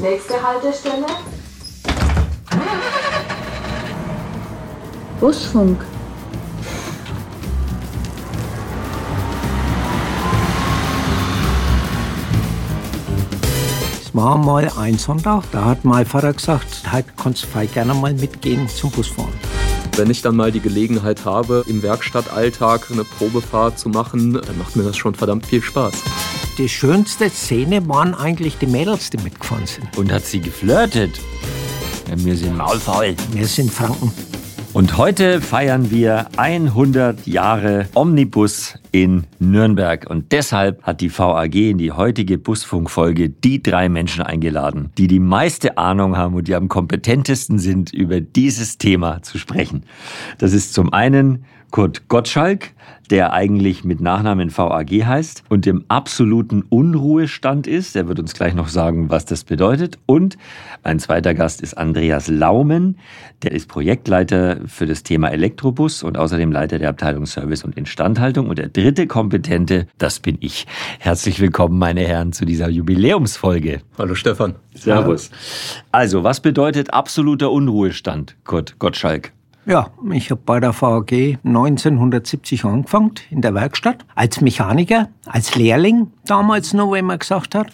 Nächste Haltestelle. Busfunk. Es war mal ein Sonntag, da hat mein Vater gesagt, halt kannst du gerne mal mitgehen zum Busfahren. Wenn ich dann mal die Gelegenheit habe, im Werkstattalltag eine Probefahrt zu machen, dann macht mir das schon verdammt viel Spaß. Die schönste Szene waren eigentlich die Mädels, die mitgefahren sind. Und hat sie geflirtet? Ja, wir sind maulfaul. Wir sind Franken. Und heute feiern wir 100 Jahre Omnibus in Nürnberg. Und deshalb hat die VAG in die heutige Busfunkfolge die drei Menschen eingeladen, die die meiste Ahnung haben und die am kompetentesten sind, über dieses Thema zu sprechen. Das ist zum einen Kurt Gottschalk, der eigentlich mit Nachnamen VAG heißt und im absoluten Unruhestand ist. Er wird uns gleich noch sagen, was das bedeutet. Und ein zweiter Gast ist Andreas Laumen, der ist Projektleiter für das Thema Elektrobus und außerdem Leiter der Abteilung Service und Instandhaltung. Und der dritte Kompetente, das bin ich. Herzlich willkommen, meine Herren, zu dieser Jubiläumsfolge. Hallo Stefan. Servus. Also, was bedeutet absoluter Unruhestand, Kurt Gottschalk? Ja, ich habe bei der VAG 1970 angefangen in der Werkstatt als Mechaniker, als Lehrling damals noch, wie man gesagt hat.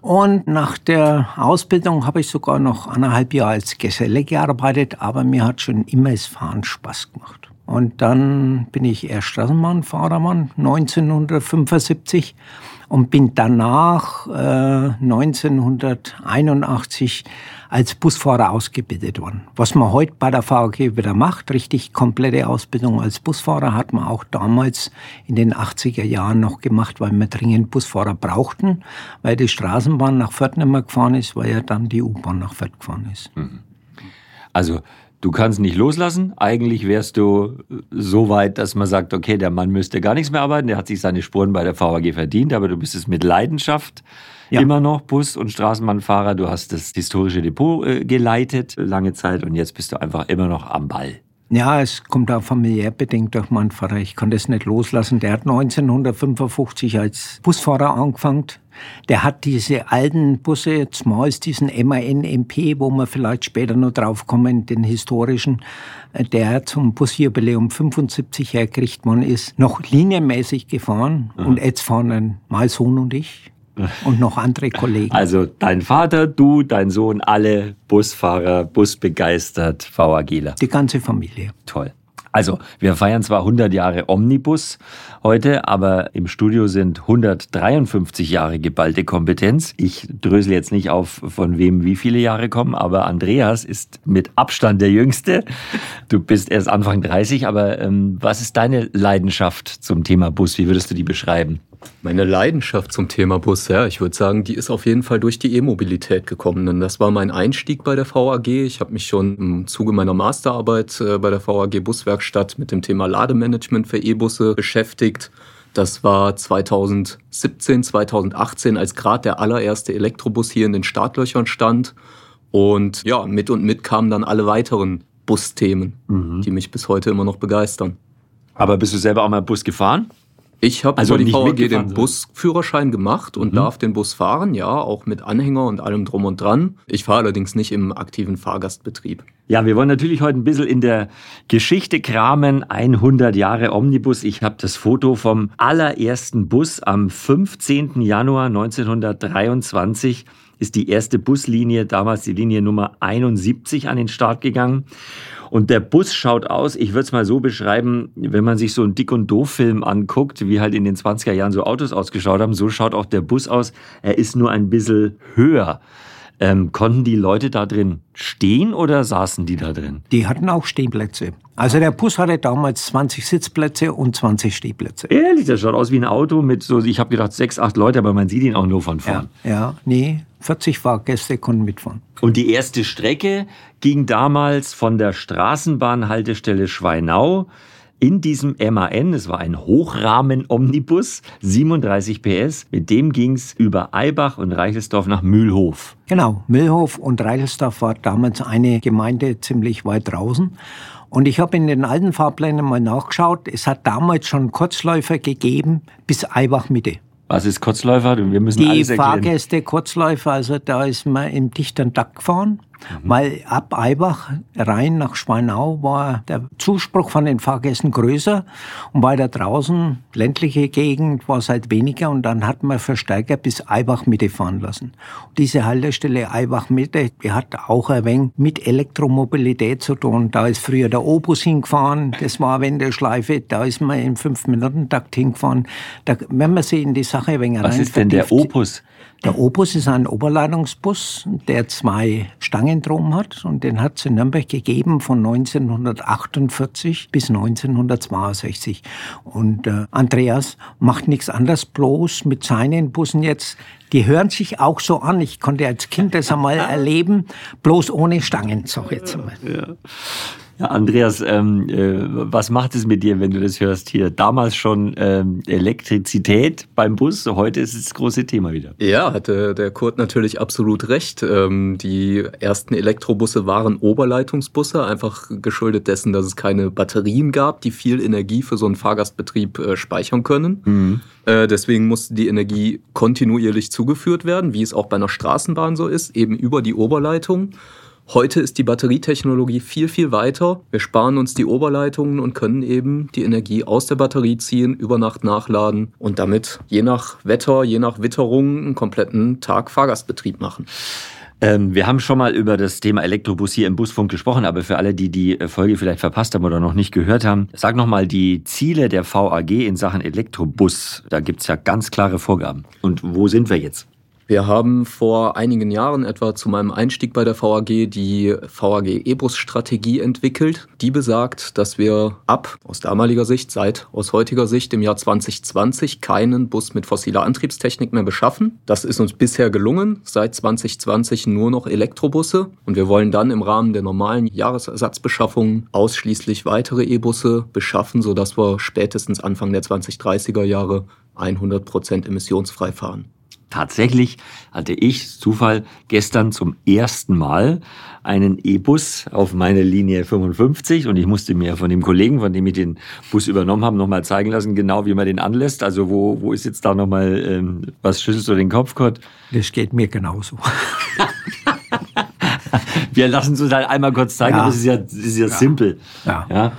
Und nach der Ausbildung habe ich sogar noch eineinhalb Jahre als Geselle gearbeitet, aber mir hat schon immer das Fahren Spaß gemacht. Und dann bin ich erst Straßenbahn, Fahrermann 1975 und bin danach äh, 1981 als Busfahrer ausgebildet worden. Was man heute bei der VAG wieder macht, richtig komplette Ausbildung als Busfahrer, hat man auch damals in den 80er Jahren noch gemacht, weil wir dringend Busfahrer brauchten, weil die Straßenbahn nach Fürth nicht mehr gefahren ist, weil ja dann die U-Bahn nach Fürth gefahren ist. Also Du kannst nicht loslassen. Eigentlich wärst du so weit, dass man sagt, okay, der Mann müsste gar nichts mehr arbeiten, der hat sich seine Spuren bei der VAG verdient, aber du bist es mit Leidenschaft ja. immer noch Bus- und Straßenbahnfahrer. Du hast das historische Depot äh, geleitet lange Zeit und jetzt bist du einfach immer noch am Ball. Ja, es kommt auch familiär bedingt durch meinen Vater. Ich kann das nicht loslassen. Der hat 1955 als Busfahrer angefangen. Der hat diese alten Busse, zumeist diesen MAN MP, wo wir vielleicht später noch drauf kommen, den historischen, äh, der zum Busjubiläum 75 hergerichtet worden ist, noch linienmäßig gefahren. Mhm. Und jetzt fahren mein Sohn und ich und noch andere Kollegen. Also dein Vater, du, dein Sohn, alle Busfahrer, busbegeistert, VAGler. Die ganze Familie. Toll. Also, wir feiern zwar 100 Jahre Omnibus heute, aber im Studio sind 153 Jahre geballte Kompetenz. Ich drösel jetzt nicht auf, von wem wie viele Jahre kommen, aber Andreas ist mit Abstand der Jüngste. Du bist erst Anfang 30, aber ähm, was ist deine Leidenschaft zum Thema Bus? Wie würdest du die beschreiben? Meine Leidenschaft zum Thema Bus, ja, ich würde sagen, die ist auf jeden Fall durch die E-Mobilität gekommen. Denn das war mein Einstieg bei der VAG. Ich habe mich schon im Zuge meiner Masterarbeit äh, bei der VAG Buswerkstatt mit dem Thema Lademanagement für E-Busse beschäftigt. Das war 2017, 2018, als gerade der allererste Elektrobus hier in den Startlöchern stand. Und ja, mit und mit kamen dann alle weiteren Busthemen, mhm. die mich bis heute immer noch begeistern. Aber bist du selber auch mal Bus gefahren? Ich habe also über die VAG den Busführerschein gemacht und mhm. darf den Bus fahren, ja, auch mit Anhänger und allem drum und dran. Ich fahre allerdings nicht im aktiven Fahrgastbetrieb. Ja, wir wollen natürlich heute ein bisschen in der Geschichte kramen. 100 Jahre Omnibus. Ich habe das Foto vom allerersten Bus am 15. Januar 1923 ist die erste Buslinie, damals die Linie Nummer 71, an den Start gegangen. Und der Bus schaut aus, ich würde es mal so beschreiben, wenn man sich so einen Dick- und Doof-Film anguckt, wie halt in den 20er Jahren so Autos ausgeschaut haben, so schaut auch der Bus aus. Er ist nur ein bisschen höher. Ähm, konnten die Leute da drin stehen oder saßen die da drin? Die hatten auch Stehplätze. Also der Bus hatte damals 20 Sitzplätze und 20 Stehplätze. Ehrlich, das schaut aus wie ein Auto mit so, ich habe gedacht, sechs, acht Leute, aber man sieht ihn auch nur von vorn. Ja, ja, nee, 40 Fahrgäste konnten mitfahren. Und die erste Strecke ging damals von der Straßenbahnhaltestelle Schweinau in diesem MAN, es war ein Hochrahmen-Omnibus, 37 PS, mit dem ging es über Eibach und Reichelsdorf nach Mühlhof. Genau, Mühlhof und Reichelsdorf war damals eine Gemeinde ziemlich weit draußen. Und ich habe in den alten Fahrplänen mal nachgeschaut, es hat damals schon Kurzläufer gegeben bis Eibach Mitte. Was ist Kurzläufer? Wir müssen die alles erklären. Fahrgäste Kurzläufer, also da ist man im dichten Takt gefahren. Mhm. Weil ab Eibach rein nach Schweinau war der Zuspruch von den Fahrgästen größer und weiter draußen, ländliche Gegend, war es halt weniger und dann hat man Verstärker bis Eibach Mitte fahren lassen. Und diese Haltestelle Eibach Mitte, die hat auch ein wenig mit Elektromobilität zu tun. Da ist früher der Opus hingefahren, das war Wendeschleife, da ist man im 5-Minuten-Takt hingefahren. Da, wenn man sich in die Sache ein wenig Was ist denn der Opus? Der Opus ist ein Oberleitungsbus, der zwei Stangen drum hat und den hat es in Nürnberg gegeben von 1948 bis 1962. Und äh, Andreas macht nichts anderes, bloß mit seinen Bussen jetzt. Die hören sich auch so an. Ich konnte als Kind das einmal erleben, bloß ohne Stangen, sag jetzt mal. Ja. Ja, Andreas, ähm, äh, was macht es mit dir, wenn du das hörst hier? Damals schon ähm, Elektrizität beim Bus, heute ist es das große Thema wieder. Ja, hatte der Kurt natürlich absolut recht. Ähm, die ersten Elektrobusse waren Oberleitungsbusse, einfach geschuldet dessen, dass es keine Batterien gab, die viel Energie für so einen Fahrgastbetrieb äh, speichern können. Mhm. Äh, deswegen musste die Energie kontinuierlich zugeführt werden, wie es auch bei einer Straßenbahn so ist, eben über die Oberleitung. Heute ist die Batterietechnologie viel, viel weiter. Wir sparen uns die Oberleitungen und können eben die Energie aus der Batterie ziehen, über Nacht nachladen und damit je nach Wetter, je nach Witterung einen kompletten Tag Fahrgastbetrieb machen. Ähm, wir haben schon mal über das Thema Elektrobus hier im Busfunk gesprochen, aber für alle, die die Folge vielleicht verpasst haben oder noch nicht gehört haben, sag noch mal die Ziele der VAG in Sachen Elektrobus. Da gibt's ja ganz klare Vorgaben. Und wo sind wir jetzt? Wir haben vor einigen Jahren etwa zu meinem Einstieg bei der VAG die VAG E-Bus-Strategie entwickelt. Die besagt, dass wir ab, aus damaliger Sicht, seit aus heutiger Sicht im Jahr 2020 keinen Bus mit fossiler Antriebstechnik mehr beschaffen. Das ist uns bisher gelungen. Seit 2020 nur noch Elektrobusse. Und wir wollen dann im Rahmen der normalen Jahresersatzbeschaffung ausschließlich weitere E-Busse beschaffen, sodass wir spätestens Anfang der 2030er Jahre 100 Prozent emissionsfrei fahren. Tatsächlich hatte ich, Zufall, gestern zum ersten Mal einen E-Bus auf meine Linie 55 und ich musste mir von dem Kollegen, von dem ich den Bus übernommen habe, nochmal zeigen lassen, genau wie man den anlässt. Also wo, wo ist jetzt da nochmal, ähm, was schüttelst du den Kopf, Kurt? Das geht mir genauso. Wir lassen es uns halt einmal kurz zeigen, ja. es ist ja, es ist ja, ja. simpel. Ja. ja.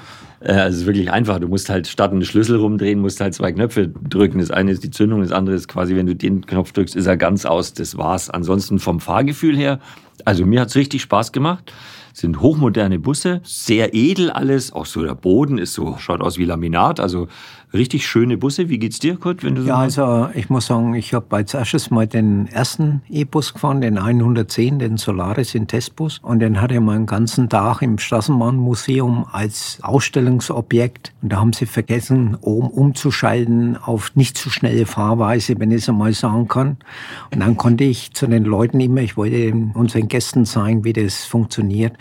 Äh, also es ist wirklich einfach. Du musst halt statt einen Schlüssel rumdrehen, musst halt zwei Knöpfe drücken. Das eine ist die Zündung, das andere ist quasi, wenn du den Knopf drückst, ist er ganz aus. Das war's. Ansonsten vom Fahrgefühl her, also mir hat's richtig Spaß gemacht sind hochmoderne Busse, sehr edel alles. Auch so der Boden ist so, schaut aus wie Laminat. Also richtig schöne Busse. Wie geht's dir, Kurt, wenn du so Ja, also ich muss sagen, ich habe als erstes mal den ersten E-Bus gefahren, den 110, den Solaris in Testbus. Und den hatte ich mal einen ganzen Tag im Straßenbahnmuseum als Ausstellungsobjekt. Und da haben sie vergessen, oben umzuschalten auf nicht zu schnelle Fahrweise, wenn ich es einmal sagen kann. Und dann konnte ich zu den Leuten immer, ich wollte unseren Gästen zeigen, wie das funktioniert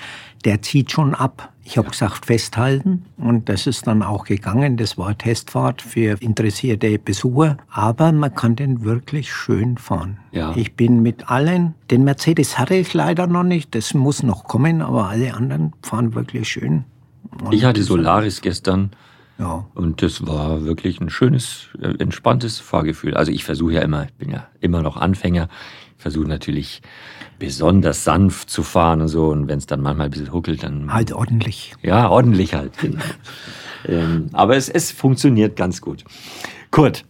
der zieht schon ab. Ich habe gesagt, festhalten und das ist dann auch gegangen. Das war Testfahrt für interessierte Besucher, aber man kann den wirklich schön fahren. Ja. Ich bin mit allen, den Mercedes hatte ich leider noch nicht, das muss noch kommen, aber alle anderen fahren wirklich schön. Und ich hatte Solaris gestern. Ja. Und das war wirklich ein schönes, äh, entspanntes Fahrgefühl. Also ich versuche ja immer, ich bin ja immer noch Anfänger, versuche natürlich besonders sanft zu fahren und so. Und wenn es dann manchmal ein bisschen huckelt, dann. Halt ordentlich. Ja, ordentlich halt, genau. ähm, aber es, es funktioniert ganz gut. Kurt,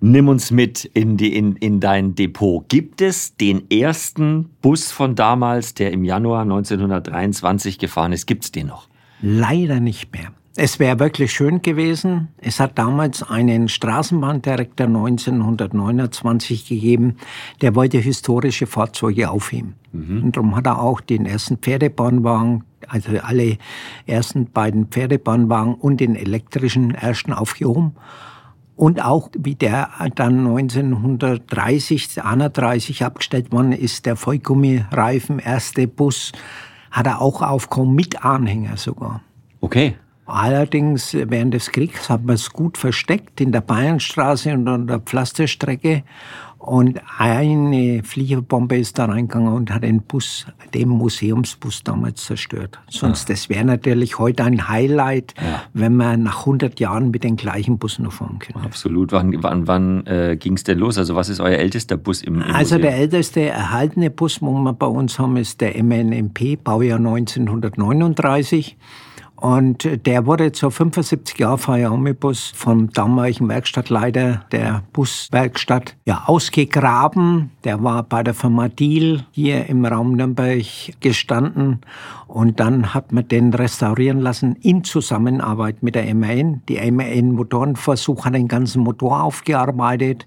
nimm uns mit in, die, in, in dein Depot. Gibt es den ersten Bus von damals, der im Januar 1923 gefahren ist? Gibt es den noch? Leider nicht mehr. Es wäre wirklich schön gewesen. Es hat damals einen Straßenbahndirektor 1929 gegeben, der wollte historische Fahrzeuge aufheben. Mhm. Und darum hat er auch den ersten Pferdebahnwagen, also alle ersten beiden Pferdebahnwagen und den elektrischen ersten aufgehoben. Und auch wie der dann 1930, 31 abgestellt worden ist, der Vollgummireifen erste Bus, hat er auch aufgehoben mit Anhänger sogar. Okay. Allerdings während des Kriegs hat man es gut versteckt in der Bayernstraße und an der Pflasterstrecke. Und eine Fliegerbombe ist da reingegangen und hat den Bus, den Museumsbus damals zerstört. Sonst, ah. das wäre natürlich heute ein Highlight, ja. wenn wir nach 100 Jahren mit den gleichen Bussen noch fahren können. Absolut. Wann, wann, wann äh, ging es denn los? Also was ist euer ältester Bus im, im Also Museum? der älteste erhaltene Bus, wo wir bei uns haben, ist der MNMP, Baujahr 1939. Und der wurde zur 75-Jahr-Feier Omnibus vom damaligen Werkstattleiter der Buswerkstatt ja, ausgegraben. Der war bei der Firma Diel hier im Raum Nürnberg gestanden. Und dann hat man den restaurieren lassen in Zusammenarbeit mit der MAN. Die MAN Motorenversuch hat den ganzen Motor aufgearbeitet.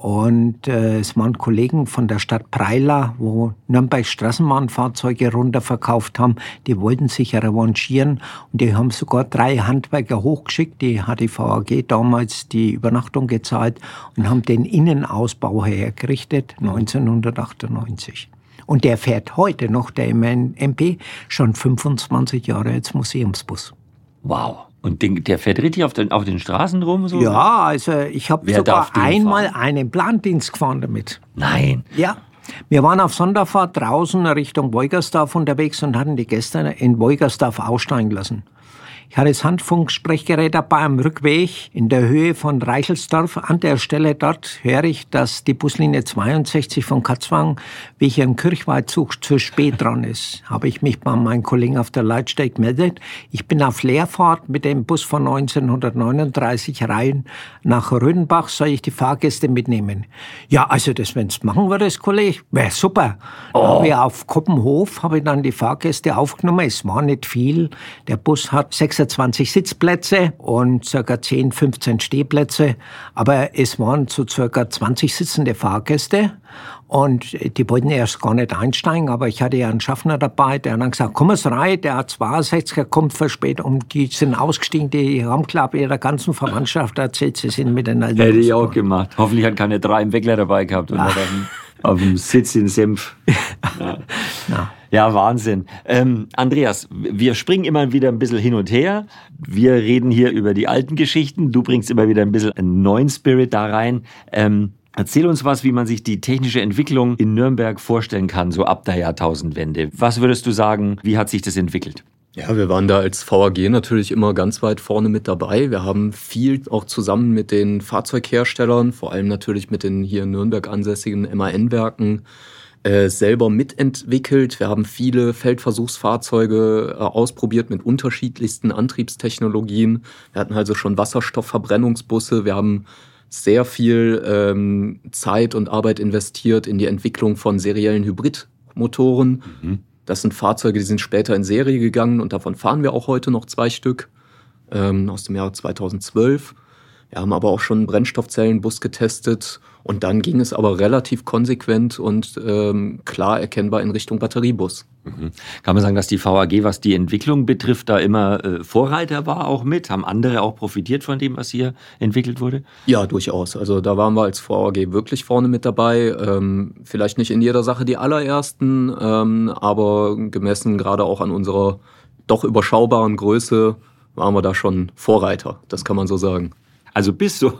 Und äh, es waren Kollegen von der Stadt Preila, wo Nürnberg Straßenbahnfahrzeuge runterverkauft haben. Die wollten sich revanchieren und die haben sogar drei Handwerker hochgeschickt. Die hat die VAG damals die Übernachtung gezahlt und haben den Innenausbau hergerichtet 1998. Und der fährt heute noch, der MP, schon 25 Jahre als Museumsbus. Wow. Und den, der fährt richtig auf den, auf den Straßen rum? So? Ja, also ich habe sogar einmal fahren? einen Plandienst gefahren damit. Nein. Ja. Wir waren auf Sonderfahrt draußen Richtung Wolgersdorf unterwegs und hatten die Gäste in Wolgersdorf aussteigen lassen. Ich hatte das Handfunksprechgerät dabei am Rückweg in der Höhe von Reichelsdorf. An der Stelle dort höre ich, dass die Buslinie 62 von Katzwang wegen Kirchweizug zu spät dran ist. Habe ich mich bei meinen Kollegen auf der Leitsteg gemeldet. Ich bin auf Leerfahrt mit dem Bus von 1939 rein nach Rödenbach. Soll ich die Fahrgäste mitnehmen? Ja, also das, wenn es machen würdest, Kollege, wäre super. Oh. Habe ich auf Koppenhof habe ich dann die Fahrgäste aufgenommen. Es war nicht viel. Der Bus hat sechs 26 Sitzplätze und circa 10, 15 Stehplätze. Aber es waren so circa 20 sitzende Fahrgäste. Und die wollten erst gar nicht einsteigen, aber ich hatte ja einen Schaffner dabei, der hat dann gesagt, komm es rein, der hat 62er, kommt verspätet und die sind ausgestiegen, die haben, ich, ihrer ganzen Verwandtschaft erzählt, sie sind mit den alten Hätte ich auch gemacht. Hoffentlich hat keine drei im Weckler dabei gehabt und auf dem Sitz in Senf. Ja. ja. Ja, Wahnsinn. Ähm, Andreas, wir springen immer wieder ein bisschen hin und her. Wir reden hier über die alten Geschichten. Du bringst immer wieder ein bisschen einen neuen Spirit da rein. Ähm, Erzähl uns was, wie man sich die technische Entwicklung in Nürnberg vorstellen kann, so ab der Jahrtausendwende. Was würdest du sagen, wie hat sich das entwickelt? Ja, wir waren da als VAG natürlich immer ganz weit vorne mit dabei. Wir haben viel auch zusammen mit den Fahrzeugherstellern, vor allem natürlich mit den hier in Nürnberg ansässigen MAN-Werken, äh, selber mitentwickelt. Wir haben viele Feldversuchsfahrzeuge äh, ausprobiert mit unterschiedlichsten Antriebstechnologien. Wir hatten also schon Wasserstoffverbrennungsbusse. Wir haben sehr viel ähm, Zeit und Arbeit investiert in die Entwicklung von seriellen Hybridmotoren. Mhm. Das sind Fahrzeuge, die sind später in Serie gegangen und davon fahren wir auch heute noch zwei Stück ähm, aus dem Jahr 2012. Wir haben aber auch schon einen Brennstoffzellenbus getestet und dann ging es aber relativ konsequent und ähm, klar erkennbar in Richtung Batteriebus. Mhm. Kann man sagen, dass die VAG, was die Entwicklung betrifft, da immer äh, Vorreiter war auch mit? Haben andere auch profitiert von dem, was hier entwickelt wurde? Ja, durchaus. Also da waren wir als VAG wirklich vorne mit dabei. Ähm, vielleicht nicht in jeder Sache die allerersten, ähm, aber gemessen gerade auch an unserer doch überschaubaren Größe waren wir da schon Vorreiter. Das kann man so sagen. Also bis so,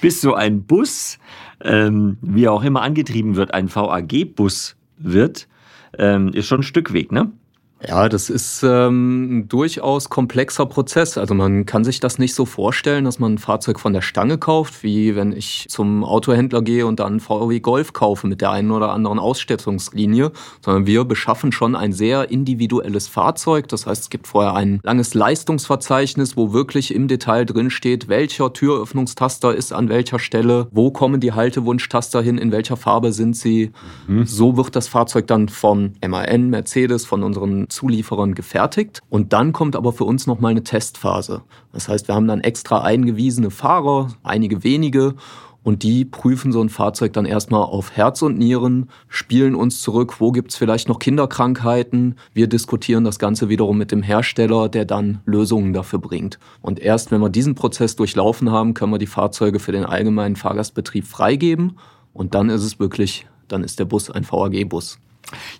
bis so ein Bus, ähm, wie auch immer angetrieben wird, ein VAG-Bus wird, ähm, ist schon ein Stück Weg, ne? Ja, das ist ähm, ein durchaus komplexer Prozess. Also man kann sich das nicht so vorstellen, dass man ein Fahrzeug von der Stange kauft, wie wenn ich zum Autohändler gehe und dann VW Golf kaufe mit der einen oder anderen Ausstattungslinie, sondern wir beschaffen schon ein sehr individuelles Fahrzeug. Das heißt, es gibt vorher ein langes Leistungsverzeichnis, wo wirklich im Detail drin steht, welcher Türöffnungstaster ist an welcher Stelle, wo kommen die Haltewunschtaster hin, in welcher Farbe sind sie. Mhm. So wird das Fahrzeug dann von MAN, Mercedes, von unseren Zulieferern gefertigt. Und dann kommt aber für uns nochmal eine Testphase. Das heißt, wir haben dann extra eingewiesene Fahrer, einige wenige, und die prüfen so ein Fahrzeug dann erstmal auf Herz und Nieren, spielen uns zurück, wo gibt's vielleicht noch Kinderkrankheiten. Wir diskutieren das Ganze wiederum mit dem Hersteller, der dann Lösungen dafür bringt. Und erst wenn wir diesen Prozess durchlaufen haben, können wir die Fahrzeuge für den allgemeinen Fahrgastbetrieb freigeben. Und dann ist es wirklich, dann ist der Bus ein VAG-Bus.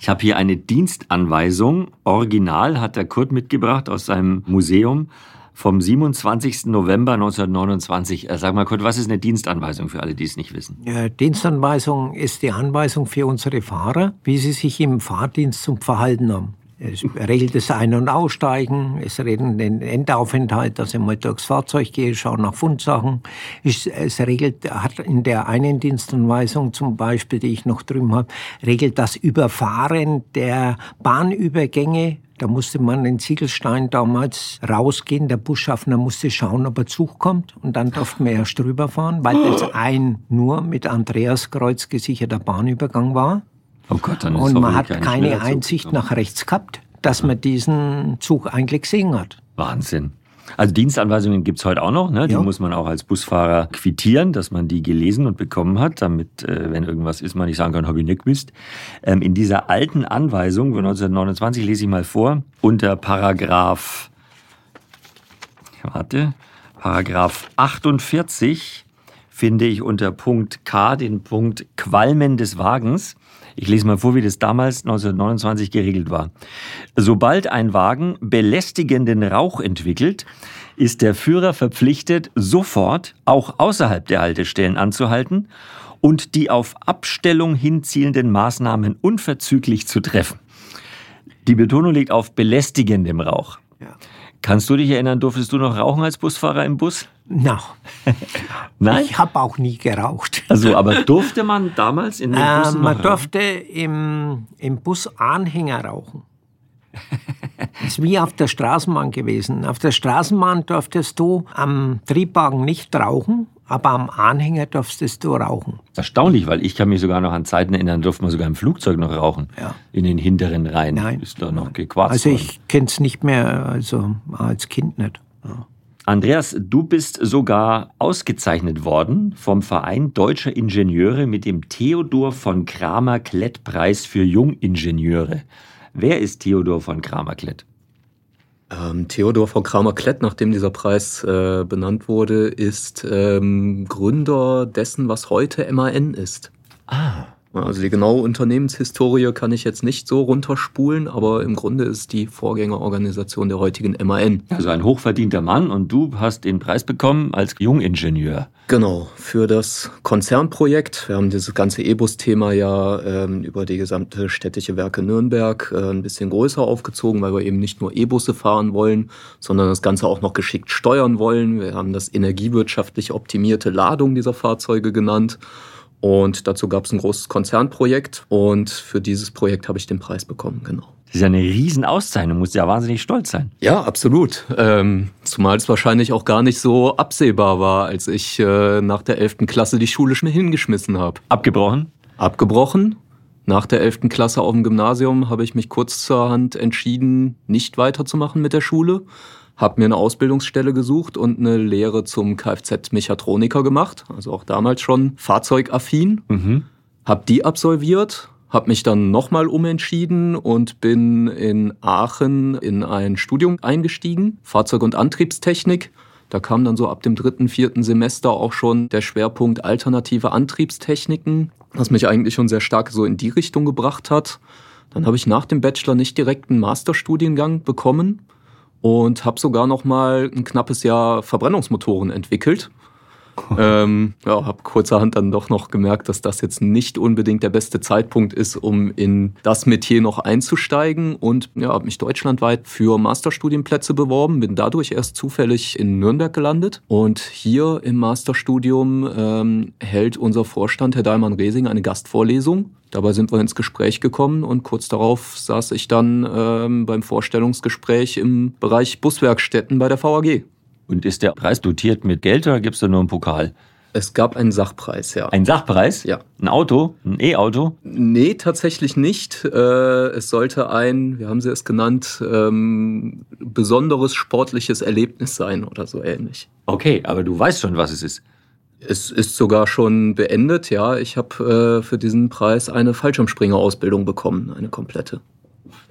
Ich habe hier eine Dienstanweisung. Original hat der Kurt mitgebracht aus seinem Museum. vom 27. November 1929. Äh, sag mal kurz, was ist eine Dienstanweisung für alle, die es nicht wissen? Ja, Dienstanweisung ist die Anweisung für unsere Fahrer, wie sie sich im Fahrdienst zum Verhalten haben. Es regelt das Ein- und Aussteigen, es regelt den Endaufenthalt, dass ich mal durchs Fahrzeug gehe, schaue nach Fundsachen. Es, es regelt, hat in der einen Dienstanweisung zum Beispiel, die ich noch drüben habe, regelt das Überfahren der Bahnübergänge da musste man in Ziegelstein damals rausgehen. Der Busschaffner musste schauen, ob er Zug kommt. Und dann durften wir erst drüber fahren, weil das ein nur mit Andreaskreuz gesicherter Bahnübergang war. Oh Gott, dann ist Und man hat keine Einsicht nach rechts gehabt, dass man diesen Zug eigentlich gesehen hat. Wahnsinn. Also Dienstanweisungen gibt's heute auch noch. Ne? Die Ja. muss man auch als Busfahrer quittieren, dass man die gelesen und bekommen hat, damit, äh, wenn irgendwas ist, man nicht sagen kann, habe ich nicht gewusst. Ähm, in dieser alten Anweisung von 1929 lese ich mal vor, unter Paragraph, warte, Paragraph 48 finde ich unter Punkt K den Punkt Qualmen des Wagens. Ich lese mal vor, wie das damals 1929 geregelt war. Sobald ein Wagen belästigenden Rauch entwickelt, ist der Führer verpflichtet, sofort auch außerhalb der Haltestellen anzuhalten und die auf Abstellung hinzielenden Maßnahmen unverzüglich zu treffen. Die Betonung liegt auf belästigendem Rauch. Ja. Kannst du dich erinnern, durftest du noch rauchen als Busfahrer im Bus? Na, Nein? ich habe auch nie geraucht. Also, aber durfte man damals in den Äh, Bussen man noch rauchen? durfte im, im Bus Anhänger rauchen. Das ist wie auf der Straßenbahn gewesen. Auf der Straßenbahn durftest du am Triebwagen nicht rauchen, aber am Anhänger durftest du rauchen. Erstaunlich, weil ich kann mich sogar noch an Zeiten erinnern, durfte man sogar im Flugzeug noch rauchen. Ja. In den hinteren Reihen. Nein. Ist da noch gequarzt Also ich kenne es nicht mehr, also als Kind nicht. Ja. Andreas, du bist sogar ausgezeichnet worden vom Verein Deutscher Ingenieure mit dem Theodor von Kramer Klett-Preis für Jungingenieure. Wer ist Theodor von Kramer Klett? Ähm, Theodor von Kramer-Klett, nachdem dieser Preis äh, benannt wurde, ist ähm, Gründer dessen, was heute MAN ist. Ah. Also die genaue Unternehmenshistorie kann ich jetzt nicht so runterspulen, aber im Grunde ist die Vorgängerorganisation der heutigen MAN. Also ein hochverdienter Mann und du hast den Preis bekommen als Jungingenieur. Genau, für das Konzernprojekt. Wir haben dieses ganze E-Bus-Thema ja ähm, über die gesamte städtische Werke Nürnberg äh, ein bisschen größer aufgezogen, weil wir eben nicht nur E-Busse fahren wollen, sondern das Ganze auch noch geschickt steuern wollen. Wir haben das energiewirtschaftlich optimierte Ladung dieser Fahrzeuge genannt. Und dazu gab es ein großes Konzernprojekt und für dieses Projekt habe ich den Preis bekommen, genau. Das ist ja eine Riesenauszeichnung, musst ja wahnsinnig stolz sein. Ja, absolut. Ähm, zumal es wahrscheinlich auch gar nicht so absehbar war, als ich äh, nach der 11. Klasse die Schule schon hingeschmissen habe. Abgebrochen? Abgebrochen. Nach der 11. Klasse auf dem Gymnasium habe ich mich kurzerhand entschieden, nicht weiterzumachen mit der Schule. Habe mir eine Ausbildungsstelle gesucht und eine Lehre zum Kfz-Mechatroniker gemacht. Also auch damals schon fahrzeugaffin. Mhm. Hab die absolviert, habe mich dann nochmal umentschieden und bin in Aachen in ein Studium eingestiegen, Fahrzeug- und Antriebstechnik. Da kam dann so ab dem dritten, vierten Semester auch schon der Schwerpunkt alternative Antriebstechniken, was mich eigentlich schon sehr stark so in die Richtung gebracht hat. Dann habe ich nach dem Bachelor nicht direkt einen Masterstudiengang bekommen und habe sogar noch mal ein knappes Jahr Verbrennungsmotoren entwickelt. ähm, ja, habe kurzerhand dann doch noch gemerkt, dass das jetzt nicht unbedingt der beste Zeitpunkt ist, um in das Metier noch einzusteigen und ja, habe mich deutschlandweit für Masterstudienplätze beworben, bin dadurch erst zufällig in Nürnberg gelandet und hier im Masterstudium ähm, hält unser Vorstand, Herr Dahlmann-Resing, eine Gastvorlesung. Dabei sind wir ins Gespräch gekommen und kurz darauf saß ich dann ähm, beim Vorstellungsgespräch im Bereich Buswerkstätten bei der VAG. Und ist der Preis dotiert mit Geld oder gibt's da nur einen Pokal? Es gab einen Sachpreis, ja. Ein Sachpreis? Ja. Ein Auto? Ein E-Auto? Nee, tatsächlich nicht. Äh, es sollte ein, wie haben Sie es genannt, ähm, besonderes sportliches Erlebnis sein oder so ähnlich. Okay, aber du weißt schon, was es ist. Es ist sogar schon beendet, ja. Ich habe äh, für diesen Preis eine Fallschirmspringerausbildung bekommen, eine komplette.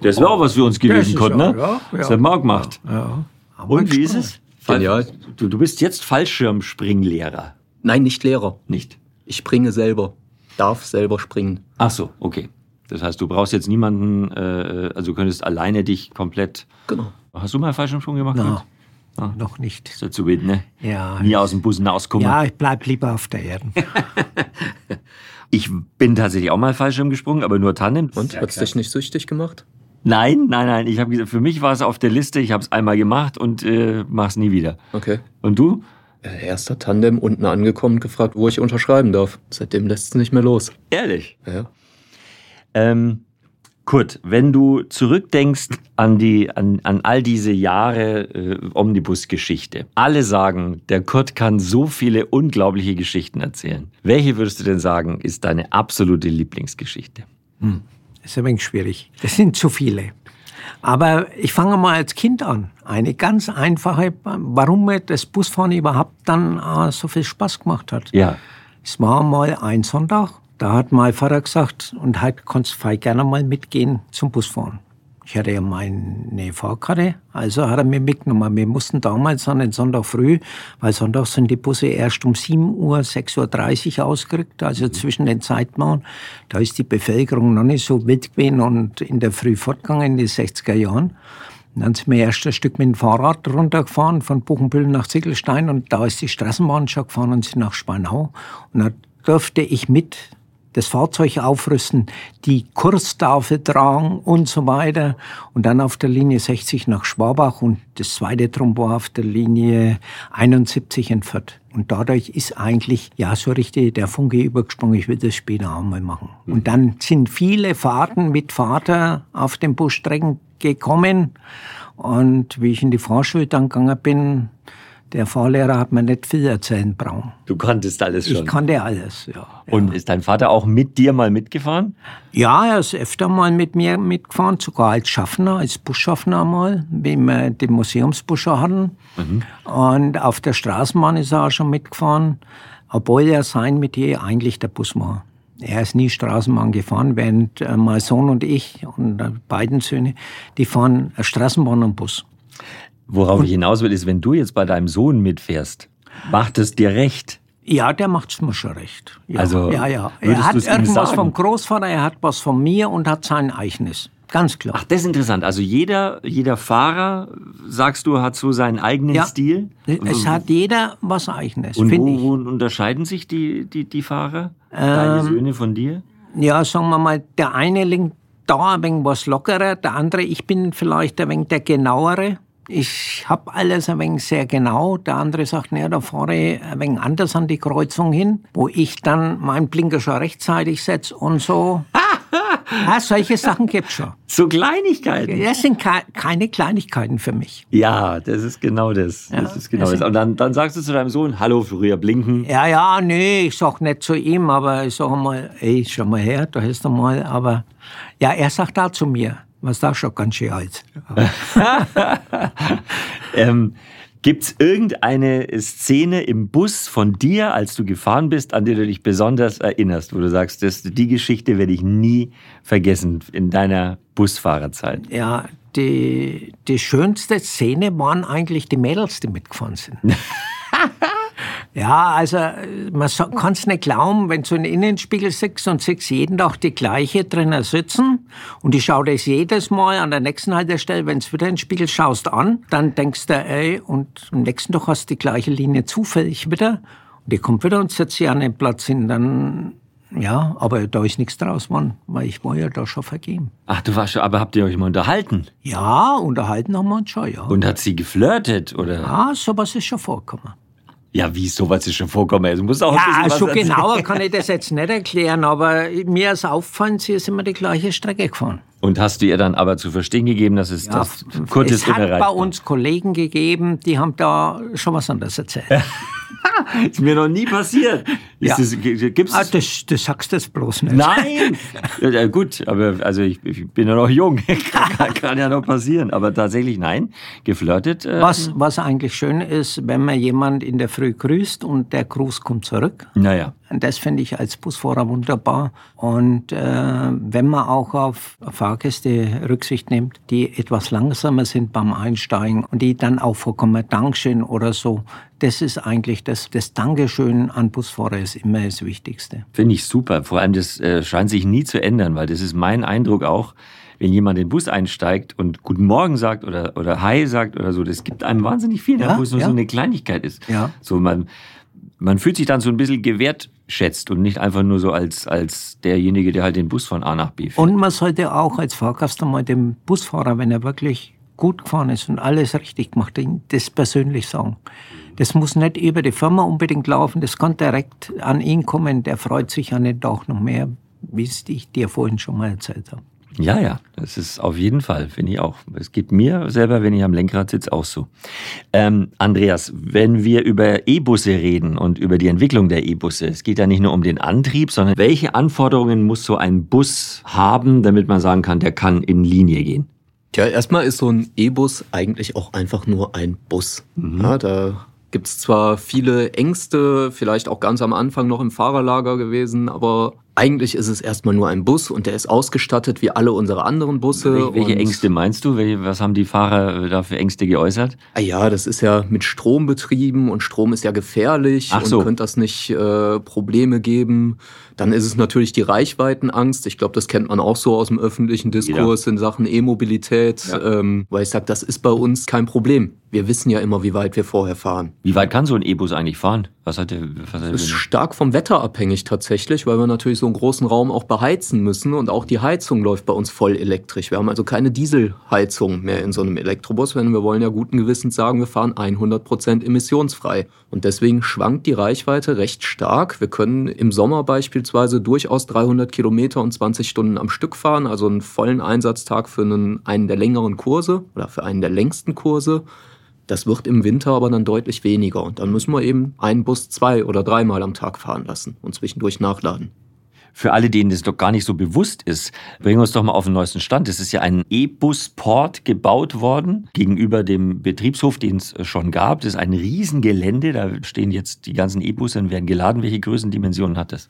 Das wäre auch was für uns gewesen, ist Kurt, ja- ne? ja, Das ja. hat Marc gemacht. Ja. Und wie ist es? Genial. Du, du bist jetzt Fallschirmspringlehrer. Nein, nicht Lehrer. Nicht. Ich springe selber. Darf selber springen. Ach so, okay. Das heißt, du brauchst jetzt niemanden, äh, also du könntest alleine dich komplett. Genau. Hast du mal Fallschirmsprung gemacht? Kurt? Ah, noch nicht. So zu weit, ne? Ja. Nie aus dem Bus rauskommen. Ja, ich bleib lieber auf der Erde. ich bin tatsächlich auch mal Fallschirm gesprungen, aber nur Tandem. Und? Hat's dich nicht süchtig gemacht? Nein, nein, nein. Ich habe gesagt, für mich war es auf der Liste. Ich habe es einmal gemacht und äh, mach's nie wieder. Okay. Und du? Äh, Erster Tandem unten angekommen, gefragt, wo ich unterschreiben darf. Seitdem lässt es nicht mehr los. Ehrlich? Ja. Ähm, Kurt, wenn du zurückdenkst an, die, an, an all diese Jahre äh, Omnibus-Geschichte, alle sagen, der Kurt kann so viele unglaubliche Geschichten erzählen. Welche würdest du denn sagen, ist deine absolute Lieblingsgeschichte? Hm. Das ist ein wenig schwierig. Das sind zu viele. Aber ich fange mal als Kind an. Eine ganz einfache, warum mir das Busfahren überhaupt dann äh, so viel Spaß gemacht hat. Ja. Es war mal ein Sonntag, da hat mein Vater gesagt, und heute kannst du gerne mal mitgehen zum Busfahren. Ich hatte ja meine Fahrkarte, also hat er mich mitgenommen. Wir mussten damals an den Sonntag früh, weil Sonntag sind die Busse erst um 7 Uhr, 6.30 Uhr ausgerückt, also zwischen den Zeitmauern. Da ist die Bevölkerung noch nicht so wild gewesen und in der Früh fortgegangen in den 60er Jahren. Und dann sind wir erst ein Stück mit dem Fahrrad runtergefahren von Buchenbüll nach Ziegelstein und da ist die Straßenbahn schon gefahren und sind nach Spannau. Und da durfte ich mit das Fahrzeug aufrüsten, die Kurstafel tragen und so weiter. Und dann auf der Linie 60 nach Schwabach und das zweite Trombo auf der Linie 71 in Fürth. Und dadurch ist eigentlich, ja, so richtig der Funke übergesprungen, ich will das später auch mal machen. Und dann sind viele Fahrten mit Vater auf den Busstrecken gekommen. Und wie ich in die Fahrschule dann gegangen bin, der Fahrlehrer hat mir nicht viel erzählen brauchen. Du konntest alles schon? Ich konnte alles, ja. Und ja. ist dein Vater auch mit dir mal mitgefahren? Ja, er ist öfter mal mit mir mitgefahren, sogar als Schaffner, als Busschaffner mal, wie wir den Museumsbuscher hatten. Mhm. Und auf der Straßenbahn ist er auch schon mitgefahren, obwohl er sein Metier eigentlich der Bus war. Er ist nie Straßenbahn gefahren, während äh, mein Sohn und ich und äh, beiden Söhne, die fahren Straßenbahn und Bus. Worauf und, ich hinaus will, ist, wenn du jetzt bei deinem Sohn mitfährst, macht es dir recht? Ja, der macht's mir schon recht. Ja, also, ja, ja. Er hat irgendwas vom Großvater, er hat was von mir und hat sein eigenes. Ganz klar. Ach, das ist interessant. Also jeder, jeder Fahrer, sagst du, hat so seinen eigenen ja, Stil? Es hat jeder was eigenes, Und wo, wo, unterscheiden sich die, die, die Fahrer? Ähm, Deine Söhne von dir? Ja, sagen wir mal, der eine linkt da ein wenig was lockerer, der andere, ich bin vielleicht ein wenig der genauere ich habe alles ein wenig sehr genau. Der andere sagt, naja, da fahre ich ein wenig anders an die Kreuzung hin, wo ich dann meinen Blinker schon rechtzeitig setze und so. ja, solche Sachen gibt's schon. So Kleinigkeiten? Das sind keine Kleinigkeiten für mich. Ja, das ist genau das. Ja, das ist genau das. Und dann, dann sagst du zu deinem Sohn, hallo, früher blinken. Ja, ja, nee, ich sag nicht zu ihm, aber ich sag mal, ey, schau mal her, da hast du mal, aber ja, er sagt da zu mir, was da schon ganz schön alt. ähm, Gibt es irgendeine Szene im Bus von dir, als du gefahren bist, an die du dich besonders erinnerst, wo du sagst, das, die Geschichte werde ich nie vergessen in deiner Busfahrerzeit? Ja, die, die schönste Szene waren eigentlich die Mädels, die mitgefahren sind. Ja, also man kann es nicht glauben, wenn du in den Innenspiegel siehst und siehst jeden Tag die gleiche drinnen sitzen und ich schaue das jedes Mal an der nächsten Haltestelle, wenn du wieder in den Spiegel schaust an, dann denkst du, ey, und am nächsten Tag hast du die gleiche Linie zufällig wieder und die kommt wieder und setzt sich an den Platz hin, dann ja, aber da ist nichts draus geworden, weil ich war ja da schon vergeben. Ach, du warst schon, aber habt ihr euch mal unterhalten? Ja, unterhalten haben wir uns schon, ja. Und hat sie geflirtet, oder? Ja, sowas ist schon vorgekommen. Ja, wie sowas ist schon vorkommen? Also muss auch ja, so genauer kann ich das jetzt nicht erklären, aber mir ist auffallend, sie ist immer die gleiche Strecke gefahren. Und hast du ihr dann aber zu verstehen gegeben, dass es ja, das kurzes Es hat bei uns Kollegen gegeben, die haben da schon was anderes erzählt. ist mir noch nie passiert. Ja. Das, gibt's ah, das, das sagst du bloß nicht. Nein! ja, gut, aber also ich, ich bin ja noch jung. kann, kann, ja noch passieren. Aber tatsächlich nein, geflirtet. Äh, was, was eigentlich schön ist, wenn man jemand in der Früh grüßt und der Gruß kommt zurück. Naja. Das finde ich als Busfahrer wunderbar. Und äh, wenn man auch auf Fahrgäste Rücksicht nimmt, die etwas langsamer sind beim Einsteigen und die dann auch vorkommen, Dankeschön oder so, das ist eigentlich das, das Dankeschön an Busfahrer ist immer das Wichtigste. Finde ich super. Vor allem, das äh, scheint sich nie zu ändern, weil das ist mein Eindruck auch wenn jemand in den Bus einsteigt und Guten Morgen sagt oder, oder Hi sagt oder so, das gibt einem wahnsinnig viel, ja, wo es nur ja. so eine Kleinigkeit ist. Ja. So man, man fühlt sich dann so ein bisschen gewertschätzt und nicht einfach nur so als, als derjenige, der halt den Bus von A nach B fährt. Und man sollte auch als Fahrgast einmal dem Busfahrer, wenn er wirklich gut gefahren ist und alles richtig gemacht, das persönlich sagen. Das muss nicht über die Firma unbedingt laufen, das kann direkt an ihn kommen, der freut sich an den Tag noch mehr, wie ich dir vorhin schon mal erzählt habe. Ja, ja, das ist auf jeden Fall, finde ich auch. Es geht mir selber, wenn ich am Lenkrad sitze, auch so. Ähm, Andreas, wenn wir über E-Busse reden und über die Entwicklung der E-Busse, es geht ja nicht nur um den Antrieb, sondern welche Anforderungen muss so ein Bus haben, damit man sagen kann, der kann in Linie gehen? Tja, erstmal ist so ein E-Bus eigentlich auch einfach nur ein Bus. Mhm. Ja, da gibt es zwar viele Ängste, vielleicht auch ganz am Anfang noch im Fahrerlager gewesen, aber eigentlich ist es erstmal nur ein Bus und der ist ausgestattet wie alle unsere anderen Busse. Welche Ängste meinst du? Was haben die Fahrer da für Ängste geäußert? Ah ja, das ist ja mit Strom betrieben und Strom ist ja gefährlich Ach so. und könnte das nicht äh, Probleme geben. Dann ist es natürlich die Reichweitenangst. Ich glaube, das kennt man auch so aus dem öffentlichen Diskurs ja. in Sachen E-Mobilität, ja. ähm, weil ich sage, das ist bei uns kein Problem. Wir wissen ja immer, wie weit wir vorher fahren. Wie weit kann so ein E-Bus eigentlich fahren? Was hat der, was hat der ist stark vom Wetter abhängig tatsächlich, weil wir natürlich so einen großen Raum auch beheizen müssen und auch die Heizung läuft bei uns voll elektrisch. Wir haben also keine Dieselheizung mehr in so einem Elektrobus, wenn wir wollen ja guten Gewissens sagen, wir fahren 100% emissionsfrei. Und deswegen schwankt die Reichweite recht stark. Wir können im Sommer beispielsweise durchaus 300 Kilometer und 20 Stunden am Stück fahren, also einen vollen Einsatztag für einen, einen der längeren Kurse oder für einen der längsten Kurse. Das wird im Winter aber dann deutlich weniger und dann müssen wir eben einen Bus zwei oder dreimal am Tag fahren lassen und zwischendurch nachladen. Für alle, denen das doch gar nicht so bewusst ist, bringen wir uns doch mal auf den neuesten Stand. Es ist ja ein E-Bus-Port gebaut worden gegenüber dem Betriebshof, den es schon gab. Das ist ein Riesengelände. Da stehen jetzt die ganzen E-Busse und werden geladen. Welche Größendimensionen hat das?